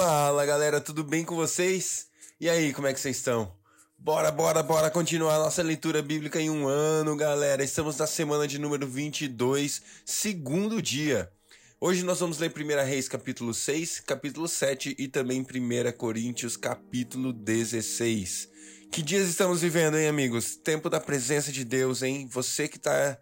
Fala galera, tudo bem com vocês? E aí, como é que vocês estão? Bora, bora, bora continuar nossa leitura bíblica em um ano, galera. Estamos na semana de número 22, segundo dia. Hoje nós vamos ler 1 Reis capítulo 6, capítulo 7 e também 1 Coríntios capítulo 16. Que dias estamos vivendo, hein, amigos? Tempo da presença de Deus, hein? Você que está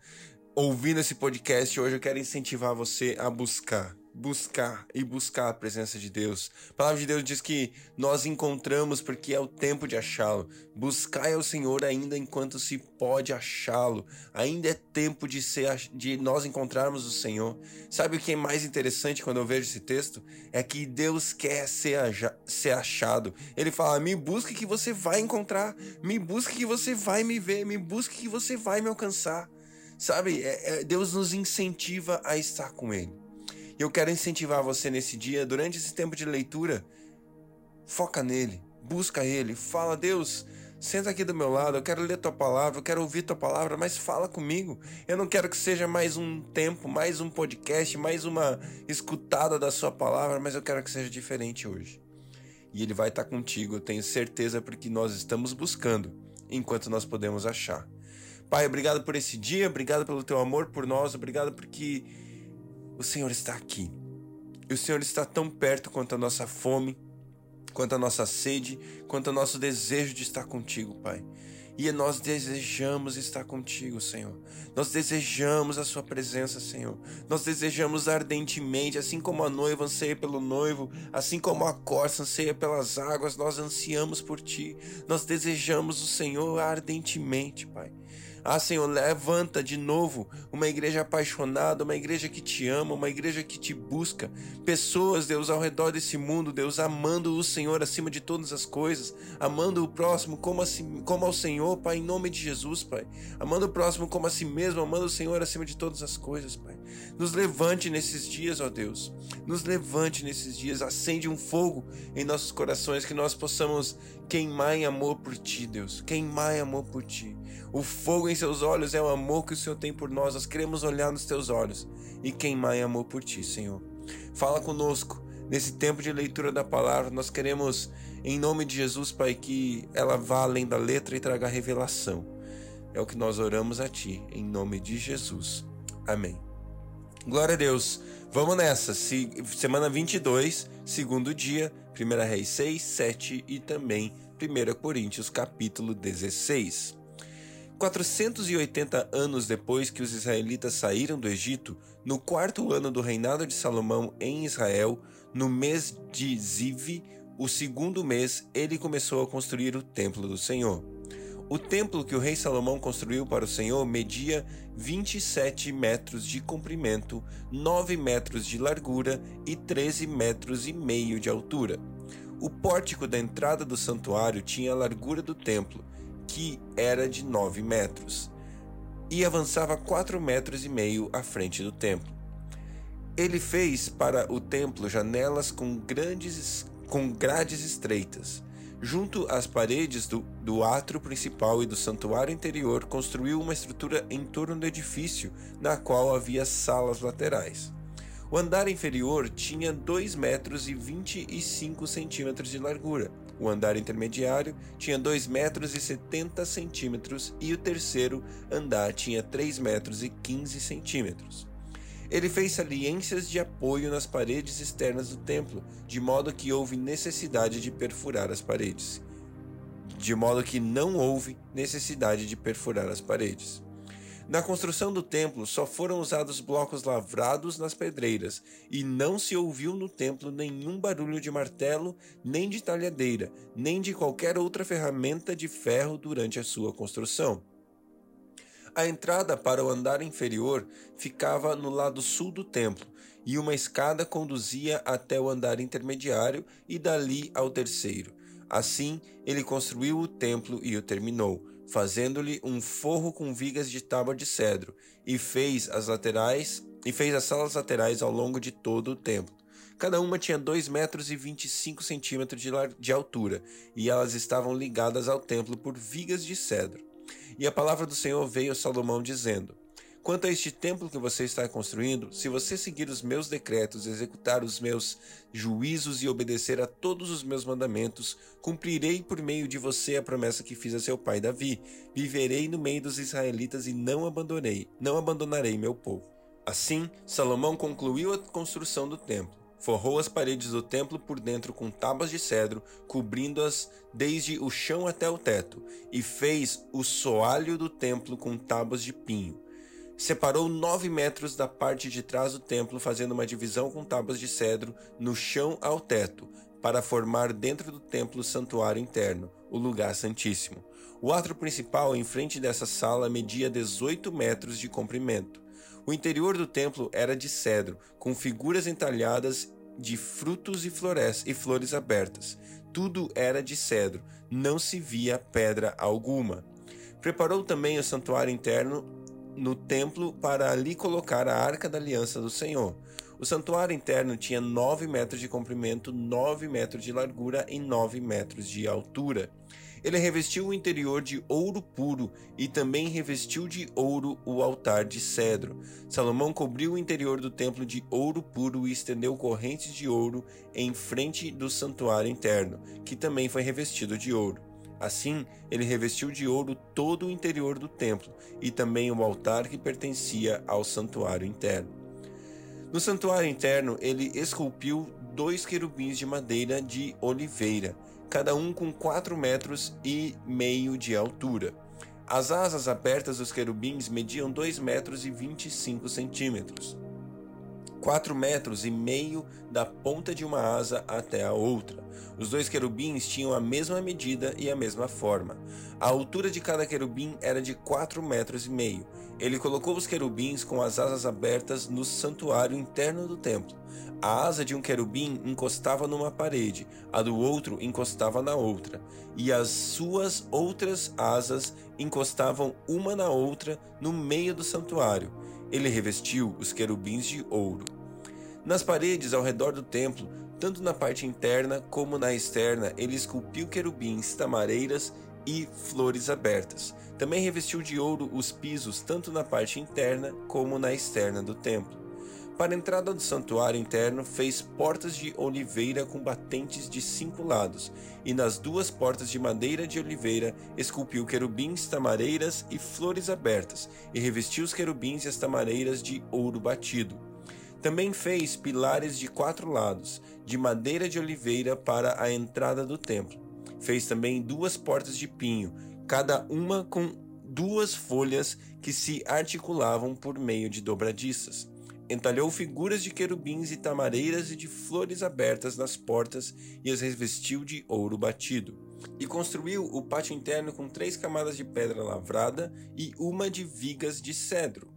ouvindo esse podcast hoje, eu quero incentivar você a buscar buscar e buscar a presença de Deus. A palavra de Deus diz que nós encontramos porque é o tempo de achá-lo. Buscai ao Senhor ainda enquanto se pode achá-lo. Ainda é tempo de, ser, de nós encontrarmos o Senhor. Sabe o que é mais interessante quando eu vejo esse texto? É que Deus quer ser, ser achado. Ele fala: me busque que você vai encontrar. Me busque que você vai me ver. Me busque que você vai me alcançar. Sabe, é, é, Deus nos incentiva a estar com Ele. E eu quero incentivar você nesse dia, durante esse tempo de leitura, foca nele, busca ele, fala, Deus, senta aqui do meu lado, eu quero ler tua palavra, eu quero ouvir tua palavra, mas fala comigo. Eu não quero que seja mais um tempo, mais um podcast, mais uma escutada da sua palavra, mas eu quero que seja diferente hoje. E ele vai estar contigo, eu tenho certeza, porque nós estamos buscando enquanto nós podemos achar. Pai, obrigado por esse dia, obrigado pelo teu amor por nós, obrigado porque o Senhor está aqui. E o Senhor está tão perto quanto a nossa fome, quanto a nossa sede, quanto o nosso desejo de estar contigo, Pai. E nós desejamos estar contigo, Senhor. Nós desejamos a Sua presença, Senhor. Nós desejamos ardentemente, assim como a noiva anseia pelo noivo, assim como a corça anseia pelas águas, nós ansiamos por Ti. Nós desejamos o Senhor ardentemente, Pai. Ah, Senhor, levanta de novo uma igreja apaixonada, uma igreja que te ama, uma igreja que te busca. Pessoas, Deus, ao redor desse mundo, Deus, amando o Senhor acima de todas as coisas, amando o próximo como, assim, como ao Senhor, Pai, em nome de Jesus, Pai. Amando o próximo como a si mesmo, amando o Senhor acima de todas as coisas, Pai. Nos levante nesses dias, ó Deus. Nos levante nesses dias, acende um fogo em nossos corações que nós possamos queimar em amor por Ti, Deus. Queimar em amor por Ti. O fogo em seus olhos é o amor que o Senhor tem por nós. Nós queremos olhar nos teus olhos e queimar em amor por ti, Senhor. Fala conosco nesse tempo de leitura da palavra. Nós queremos, em nome de Jesus, Pai, que ela vá além da letra e traga revelação. É o que nós oramos a ti, em nome de Jesus. Amém. Glória a Deus. Vamos nessa. Semana 22, segundo dia, 1 Reis 6, 7 e também 1 Coríntios capítulo 16. 480 anos depois que os israelitas saíram do Egito, no quarto ano do reinado de Salomão em Israel, no mês de Ziv, o segundo mês, ele começou a construir o templo do Senhor. O templo que o rei Salomão construiu para o Senhor media 27 metros de comprimento, 9 metros de largura e 13 metros e meio de altura. O pórtico da entrada do santuário tinha a largura do templo, que era de 9 metros, e avançava 4 metros e meio à frente do templo. Ele fez para o templo janelas com grandes com grades estreitas. Junto às paredes do, do átrio principal e do santuário interior, construiu uma estrutura em torno do edifício, na qual havia salas laterais. O andar inferior tinha 2 metros e 25 centímetros de largura o andar intermediário tinha 2 metros e 70 centímetros e o terceiro andar tinha 3 metros e 15 centímetros. Ele fez saliências de apoio nas paredes externas do templo, de modo que houve necessidade de perfurar as paredes. De modo que não houve necessidade de perfurar as paredes. Na construção do templo só foram usados blocos lavrados nas pedreiras, e não se ouviu no templo nenhum barulho de martelo, nem de talhadeira, nem de qualquer outra ferramenta de ferro durante a sua construção. A entrada para o andar inferior ficava no lado sul do templo, e uma escada conduzia até o andar intermediário e dali ao terceiro. Assim, ele construiu o templo e o terminou fazendo-lhe um forro com vigas de tábua de cedro, e fez as laterais e fez as salas laterais ao longo de todo o templo. Cada uma tinha dois metros e vinte e cinco centímetros de, de altura, e elas estavam ligadas ao templo por vigas de cedro. E a palavra do Senhor veio a Salomão dizendo: Quanto a este templo que você está construindo, se você seguir os meus decretos, executar os meus juízos e obedecer a todos os meus mandamentos, cumprirei por meio de você a promessa que fiz a seu pai Davi. Viverei no meio dos israelitas e não abandonei, não abandonarei meu povo. Assim, Salomão concluiu a construção do templo. Forrou as paredes do templo por dentro com tábuas de cedro, cobrindo-as desde o chão até o teto, e fez o soalho do templo com tábuas de pinho. Separou nove metros da parte de trás do templo, fazendo uma divisão com tábuas de cedro no chão ao teto, para formar dentro do templo o santuário interno, o lugar santíssimo. O átrio principal, em frente dessa sala, media 18 metros de comprimento. O interior do templo era de cedro, com figuras entalhadas de frutos e, flores, e flores abertas. Tudo era de cedro, não se via pedra alguma. Preparou também o santuário interno no templo para ali colocar a arca da aliança do Senhor. O santuário interno tinha 9 metros de comprimento, 9 metros de largura e 9 metros de altura. Ele revestiu o interior de ouro puro e também revestiu de ouro o altar de cedro. Salomão cobriu o interior do templo de ouro puro e estendeu correntes de ouro em frente do santuário interno, que também foi revestido de ouro. Assim, ele revestiu de ouro todo o interior do templo e também o altar que pertencia ao santuário interno. No santuário interno, ele esculpiu dois querubins de madeira de oliveira, cada um com quatro metros e meio de altura. As asas abertas dos querubins mediam dois metros e vinte e cinco centímetros. 4 metros e meio da ponta de uma asa até a outra. Os dois querubins tinham a mesma medida e a mesma forma. A altura de cada querubim era de 4 metros e meio. Ele colocou os querubins com as asas abertas no santuário interno do templo. A asa de um querubim encostava numa parede, a do outro encostava na outra, e as suas outras asas encostavam uma na outra no meio do santuário. Ele revestiu os querubins de ouro. Nas paredes ao redor do templo, tanto na parte interna como na externa, ele esculpiu querubins, tamareiras e flores abertas. Também revestiu de ouro os pisos, tanto na parte interna como na externa do templo. Para a entrada do santuário interno, fez portas de oliveira com batentes de cinco lados, e nas duas portas de madeira de oliveira esculpiu querubins, tamareiras e flores abertas, e revestiu os querubins e as tamareiras de ouro batido. Também fez pilares de quatro lados, de madeira de oliveira para a entrada do templo. Fez também duas portas de pinho, cada uma com duas folhas que se articulavam por meio de dobradiças. Entalhou figuras de querubins e tamareiras e de flores abertas nas portas e as revestiu de ouro batido. E construiu o pátio interno com três camadas de pedra lavrada e uma de vigas de cedro.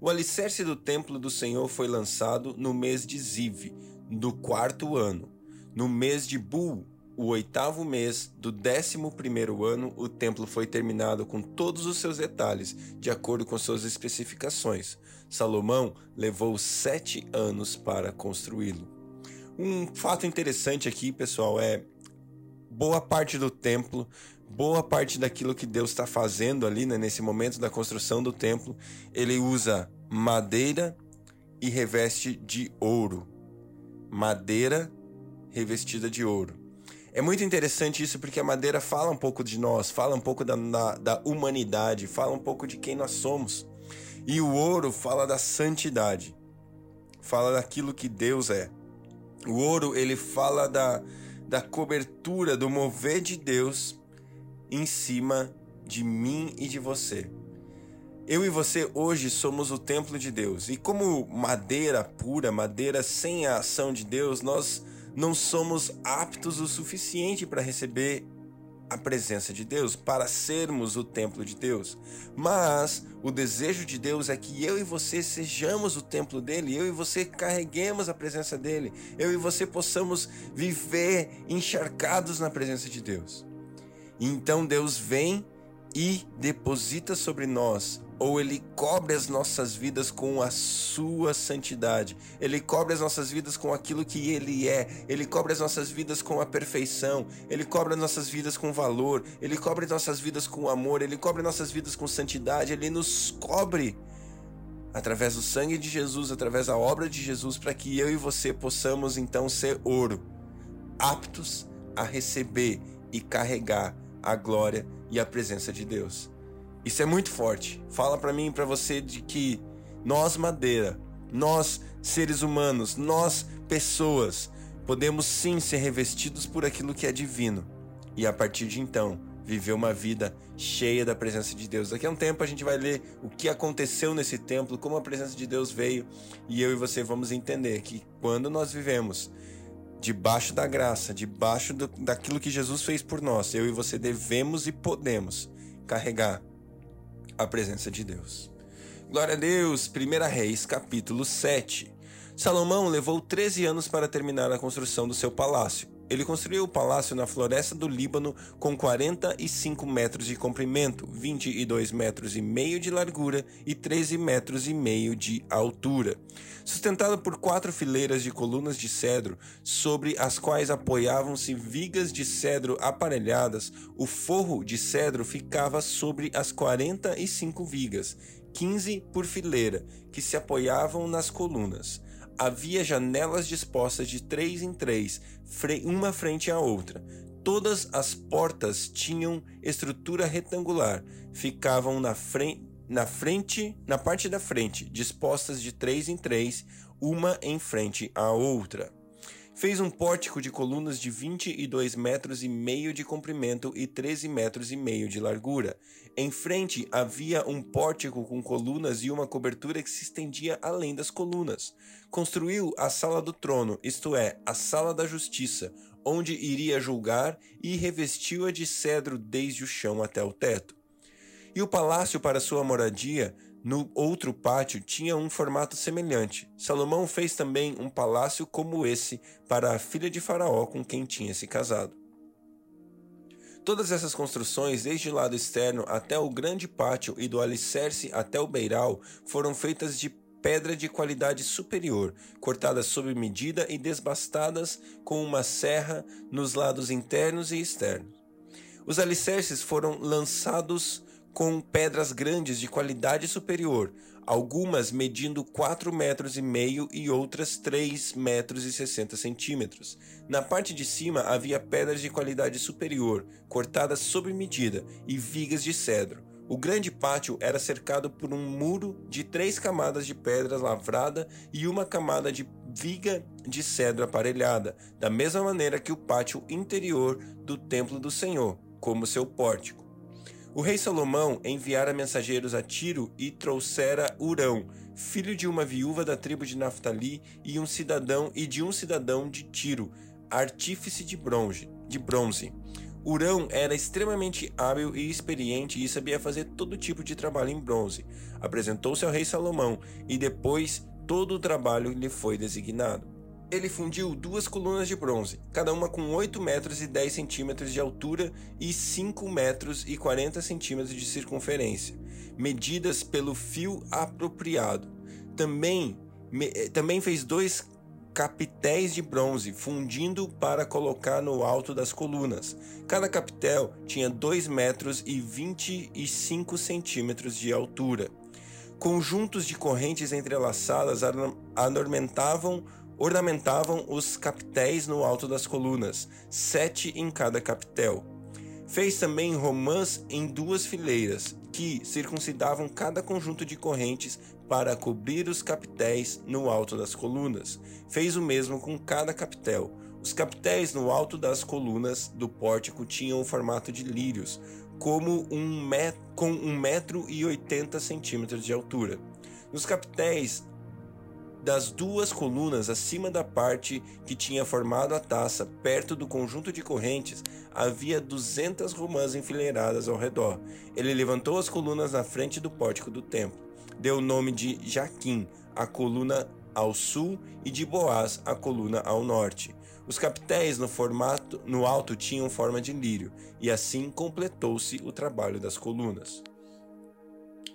O alicerce do templo do Senhor foi lançado no mês de Ziv, do quarto ano. No mês de Bul, o oitavo mês do décimo primeiro ano, o templo foi terminado com todos os seus detalhes, de acordo com suas especificações. Salomão levou sete anos para construí-lo. Um fato interessante aqui, pessoal, é boa parte do templo boa parte daquilo que Deus está fazendo ali, né, nesse momento da construção do templo, ele usa madeira e reveste de ouro. Madeira revestida de ouro. É muito interessante isso porque a madeira fala um pouco de nós, fala um pouco da, da, da humanidade, fala um pouco de quem nós somos. E o ouro fala da santidade, fala daquilo que Deus é. O ouro ele fala da, da cobertura, do mover de Deus em cima de mim e de você. Eu e você hoje somos o templo de Deus. E como madeira pura, madeira sem a ação de Deus, nós não somos aptos o suficiente para receber a presença de Deus, para sermos o templo de Deus. Mas o desejo de Deus é que eu e você sejamos o templo dele, eu e você carreguemos a presença dele, eu e você possamos viver encharcados na presença de Deus. Então Deus vem e deposita sobre nós, ou Ele cobre as nossas vidas com a Sua santidade, Ele cobre as nossas vidas com aquilo que Ele é, Ele cobre as nossas vidas com a perfeição, Ele cobre as nossas vidas com valor, Ele cobre as nossas vidas com amor, Ele cobre as nossas vidas com santidade, Ele nos cobre através do sangue de Jesus, através da obra de Jesus, para que eu e você possamos então ser ouro, aptos a receber e carregar a glória e a presença de Deus. Isso é muito forte. Fala para mim e para você de que nós madeira, nós seres humanos, nós pessoas, podemos sim ser revestidos por aquilo que é divino. E a partir de então, viver uma vida cheia da presença de Deus. Daqui a um tempo a gente vai ler o que aconteceu nesse templo, como a presença de Deus veio, e eu e você vamos entender que quando nós vivemos debaixo da graça, debaixo do, daquilo que Jesus fez por nós, eu e você devemos e podemos carregar a presença de Deus. Glória a Deus, 1 Reis, capítulo 7. Salomão levou 13 anos para terminar a construção do seu palácio. Ele construiu o palácio na floresta do Líbano com 45 metros de comprimento, 22 metros e meio de largura e 13 metros e meio de altura. Sustentado por quatro fileiras de colunas de cedro, sobre as quais apoiavam-se vigas de cedro aparelhadas, o forro de cedro ficava sobre as 45 vigas, 15 por fileira, que se apoiavam nas colunas havia janelas dispostas de três em três, uma frente à outra. Todas as portas tinham estrutura retangular, ficavam na frente, na frente, na parte da frente, dispostas de três em três, uma em frente à outra. Fez um pórtico de colunas de 22 metros e meio de comprimento e 13 metros e meio de largura. Em frente havia um pórtico com colunas e uma cobertura que se estendia além das colunas. Construiu a sala do trono, isto é, a sala da justiça, onde iria julgar, e revestiu-a de cedro desde o chão até o teto. E o palácio para sua moradia no outro pátio tinha um formato semelhante. Salomão fez também um palácio como esse para a filha de Faraó com quem tinha se casado. Todas essas construções, desde o lado externo até o grande pátio e do alicerce até o beiral, foram feitas de pedra de qualidade superior, cortadas sob medida e desbastadas com uma serra nos lados internos e externos. Os alicerces foram lançados com pedras grandes de qualidade superior, algumas medindo 4 metros e meio e outras 3 metros e 60 centímetros. Na parte de cima havia pedras de qualidade superior, cortadas sob medida, e vigas de cedro. O grande pátio era cercado por um muro de três camadas de pedra lavrada e uma camada de viga de cedro aparelhada, da mesma maneira que o pátio interior do templo do Senhor, como seu pórtico. O rei Salomão enviara mensageiros a Tiro e trouxera Urão, filho de uma viúva da tribo de Naftali e um cidadão e de um cidadão de Tiro, artífice de bronze. De bronze. Urão era extremamente hábil e experiente e sabia fazer todo tipo de trabalho em bronze. Apresentou-se ao rei Salomão e depois todo o trabalho lhe foi designado ele fundiu duas colunas de bronze, cada uma com 8 metros e 10 centímetros de altura e 5 metros e 40 centímetros de circunferência, medidas pelo fio apropriado. Também, me, eh, também fez dois capitéis de bronze, fundindo para colocar no alto das colunas. Cada capitel tinha 2 metros e 25 centímetros de altura. Conjuntos de correntes entrelaçadas ornamentavam ornamentavam os capitéis no alto das colunas, sete em cada capitel. Fez também romãs em duas fileiras, que circuncidavam cada conjunto de correntes para cobrir os capitéis no alto das colunas. Fez o mesmo com cada capitel. Os capitéis no alto das colunas do pórtico tinham o formato de lírios, como um met com um metro e oitenta centímetros de altura. Nos capitéis das duas colunas acima da parte que tinha formado a taça, perto do conjunto de correntes, havia duzentas romãs enfileiradas ao redor. Ele levantou as colunas na frente do pórtico do templo. Deu o nome de Jaquim, a coluna ao sul, e de Boaz, a coluna ao norte. Os capitéis no formato no alto tinham forma de lírio, e assim completou-se o trabalho das colunas.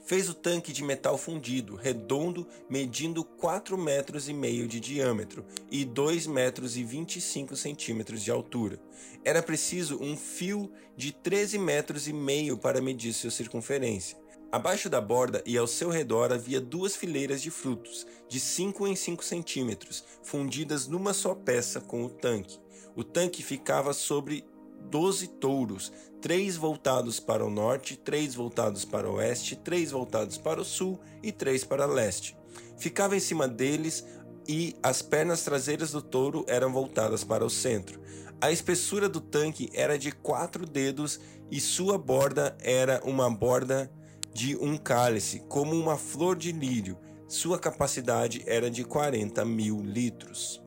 Fez o tanque de metal fundido, redondo, medindo 4 metros e meio de diâmetro e 2 metros e 25 centímetros de altura. Era preciso um fio de 13 metros e meio para medir sua circunferência. Abaixo da borda e ao seu redor havia duas fileiras de frutos, de 5 em 5 centímetros, fundidas numa só peça com o tanque. O tanque ficava sobre doze touros, três voltados para o norte, três voltados para o oeste, três voltados para o sul e três para o leste. Ficava em cima deles e as pernas traseiras do touro eram voltadas para o centro. A espessura do tanque era de quatro dedos e sua borda era uma borda de um cálice, como uma flor de lírio. Sua capacidade era de 40 mil litros.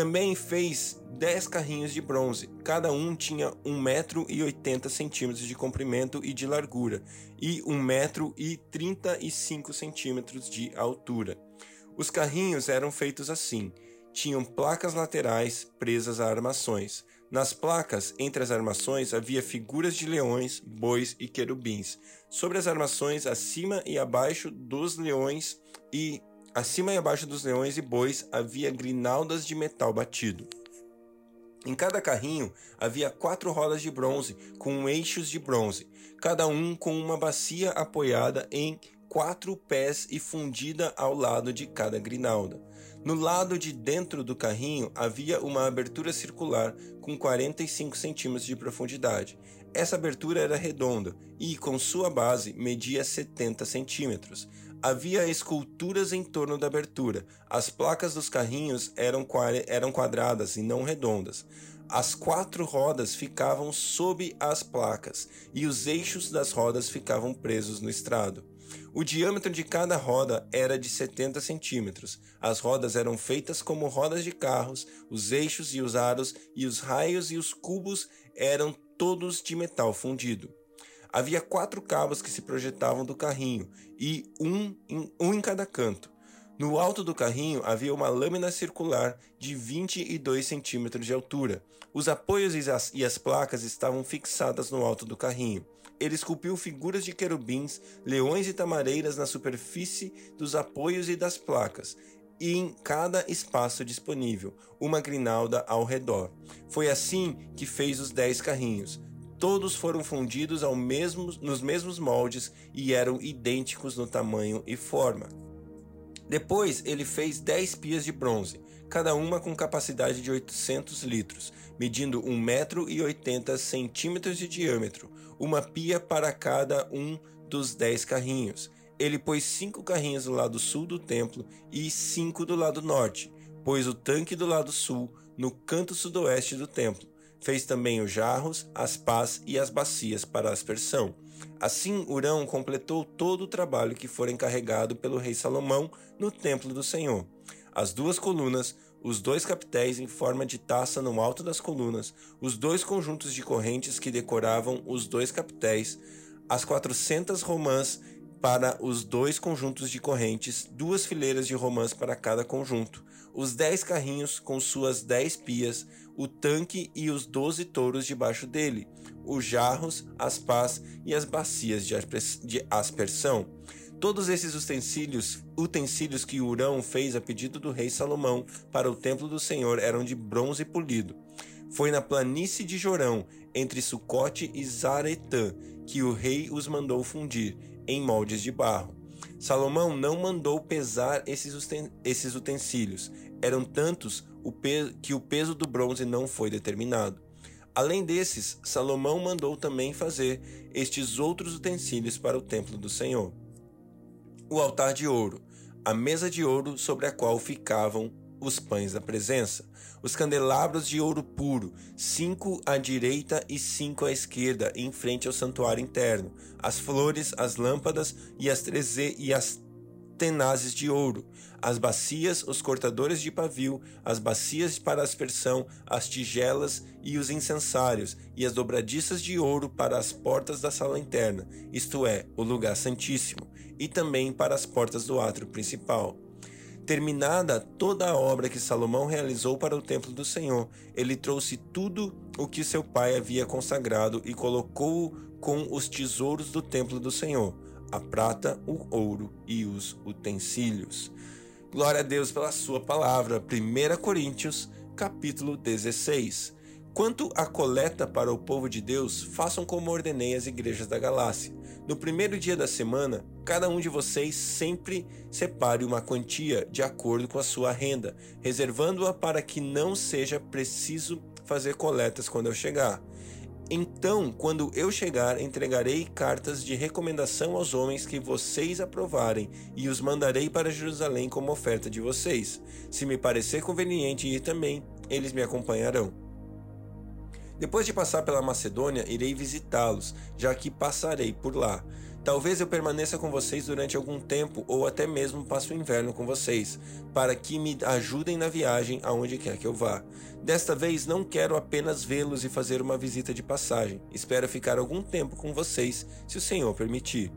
Também fez dez carrinhos de bronze. Cada um tinha um metro e oitenta centímetros de comprimento e de largura, e um metro e trinta e cinco centímetros de altura. Os carrinhos eram feitos assim: tinham placas laterais presas a armações. Nas placas, entre as armações, havia figuras de leões, bois e querubins. Sobre as armações, acima e abaixo dos leões e acima e abaixo dos leões e bois havia grinaldas de metal batido. Em cada carrinho havia quatro rodas de bronze com eixos de bronze, cada um com uma bacia apoiada em quatro pés e fundida ao lado de cada grinalda. No lado de dentro do carrinho havia uma abertura circular com 45 centímetros de profundidade. Essa abertura era redonda e, com sua base, media 70 centímetros. Havia esculturas em torno da abertura. As placas dos carrinhos eram, eram quadradas e não redondas. As quatro rodas ficavam sob as placas e os eixos das rodas ficavam presos no estrado. O diâmetro de cada roda era de 70 centímetros. As rodas eram feitas como rodas de carros, os eixos e os aros e os raios e os cubos eram todos de metal fundido. Havia quatro cabos que se projetavam do carrinho e um em, um em cada canto. No alto do carrinho havia uma lâmina circular de 22 centímetros de altura. Os apoios e as, e as placas estavam fixadas no alto do carrinho. Ele esculpiu figuras de querubins, leões e tamareiras na superfície dos apoios e das placas, e em cada espaço disponível, uma grinalda ao redor. Foi assim que fez os dez carrinhos. Todos foram fundidos mesmo, nos mesmos moldes e eram idênticos no tamanho e forma. Depois ele fez dez pias de bronze, cada uma com capacidade de 800 litros, medindo 1,80 metro e 80 centímetros de diâmetro, uma pia para cada um dos dez carrinhos. Ele pôs cinco carrinhos do lado sul do templo e cinco do lado norte, pôs o tanque do lado sul, no canto sudoeste do templo. Fez também os jarros, as pás e as bacias para aspersão. Assim, Urão completou todo o trabalho que fora encarregado pelo rei Salomão no templo do Senhor. As duas colunas, os dois capitéis em forma de taça no alto das colunas, os dois conjuntos de correntes que decoravam os dois capitéis, as quatrocentas romãs para os dois conjuntos de correntes, duas fileiras de romãs para cada conjunto, os dez carrinhos com suas dez pias, o tanque e os doze touros debaixo dele, os jarros, as pás e as bacias de aspersão. Todos esses utensílios, utensílios que Urão fez a pedido do rei Salomão para o templo do Senhor eram de bronze polido. Foi na planície de Jorão, entre Sucote e Zaretã, que o rei os mandou fundir, em moldes de barro. Salomão não mandou pesar esses utensílios. Eram tantos que o peso do bronze não foi determinado. Além desses, Salomão mandou também fazer estes outros utensílios para o templo do Senhor: o altar de ouro, a mesa de ouro sobre a qual ficavam os pães da presença, os candelabros de ouro puro, cinco à direita e cinco à esquerda, em frente ao santuário interno, as flores, as lâmpadas e as, treze, e as tenazes de ouro, as bacias, os cortadores de pavio, as bacias para aspersão, as tigelas e os incensários, e as dobradiças de ouro para as portas da sala interna, isto é, o lugar santíssimo, e também para as portas do átrio principal. Terminada toda a obra que Salomão realizou para o templo do Senhor, ele trouxe tudo o que seu pai havia consagrado e colocou-o com os tesouros do templo do Senhor, a prata, o ouro e os utensílios. Glória a Deus pela sua palavra. 1 Coríntios, capítulo 16. Quanto à coleta para o povo de Deus, façam como ordenei às igrejas da Galácia. No primeiro dia da semana, cada um de vocês sempre separe uma quantia de acordo com a sua renda, reservando-a para que não seja preciso fazer coletas quando eu chegar. Então, quando eu chegar, entregarei cartas de recomendação aos homens que vocês aprovarem e os mandarei para Jerusalém como oferta de vocês. Se me parecer conveniente ir também, eles me acompanharão. Depois de passar pela Macedônia, irei visitá-los, já que passarei por lá. Talvez eu permaneça com vocês durante algum tempo ou até mesmo passe o inverno com vocês, para que me ajudem na viagem aonde quer que eu vá. Desta vez não quero apenas vê-los e fazer uma visita de passagem. Espero ficar algum tempo com vocês, se o Senhor permitir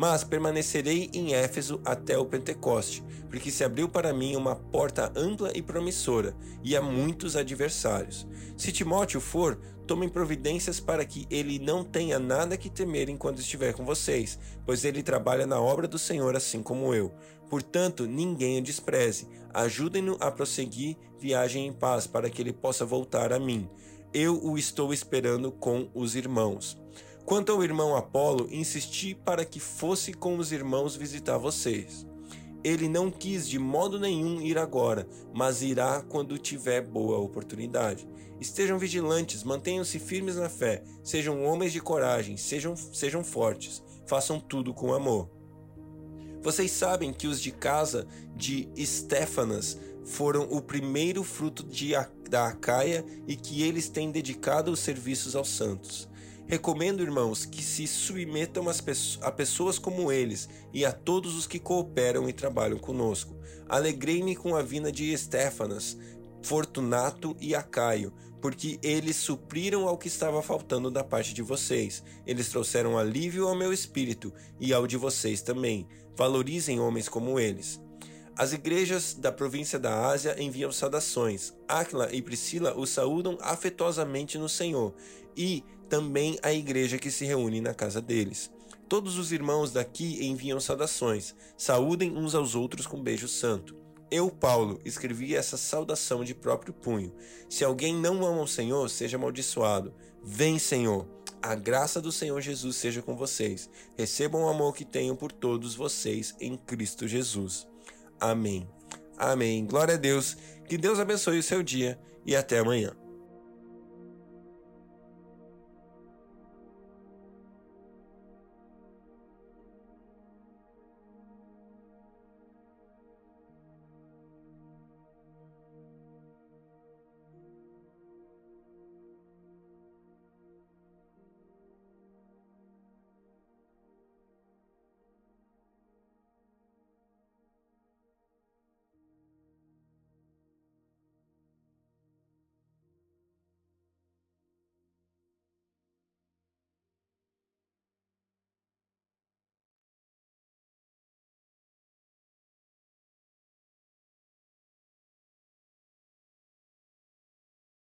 mas permanecerei em Éfeso até o Pentecoste, porque se abriu para mim uma porta ampla e promissora, e há muitos adversários. Se Timóteo for, tomem providências para que ele não tenha nada que temer enquanto estiver com vocês, pois ele trabalha na obra do Senhor assim como eu. Portanto, ninguém o despreze. Ajudem-no a prosseguir viagem em paz, para que ele possa voltar a mim. Eu o estou esperando com os irmãos. Quanto ao irmão Apolo, insisti para que fosse com os irmãos visitar vocês. Ele não quis de modo nenhum ir agora, mas irá quando tiver boa oportunidade. Estejam vigilantes, mantenham-se firmes na fé, sejam homens de coragem, sejam, sejam fortes, façam tudo com amor. Vocês sabem que os de casa de Estéfanas foram o primeiro fruto de, da Acaia e que eles têm dedicado os serviços aos santos. Recomendo, irmãos, que se submetam a pessoas como eles e a todos os que cooperam e trabalham conosco. Alegrei-me com a vinda de Estéfanas, Fortunato e Acaio, porque eles supriram ao que estava faltando da parte de vocês. Eles trouxeram alívio ao meu espírito e ao de vocês também. Valorizem homens como eles. As igrejas da província da Ásia enviam saudações. Aquila e Priscila os saúdam afetuosamente no Senhor e também a igreja que se reúne na casa deles. Todos os irmãos daqui enviam saudações. Saúdem uns aos outros com beijo santo. Eu, Paulo, escrevi essa saudação de próprio punho. Se alguém não ama o Senhor, seja amaldiçoado. Vem, Senhor. A graça do Senhor Jesus seja com vocês. Recebam o amor que tenho por todos vocês em Cristo Jesus. Amém. Amém. Glória a Deus. Que Deus abençoe o seu dia e até amanhã.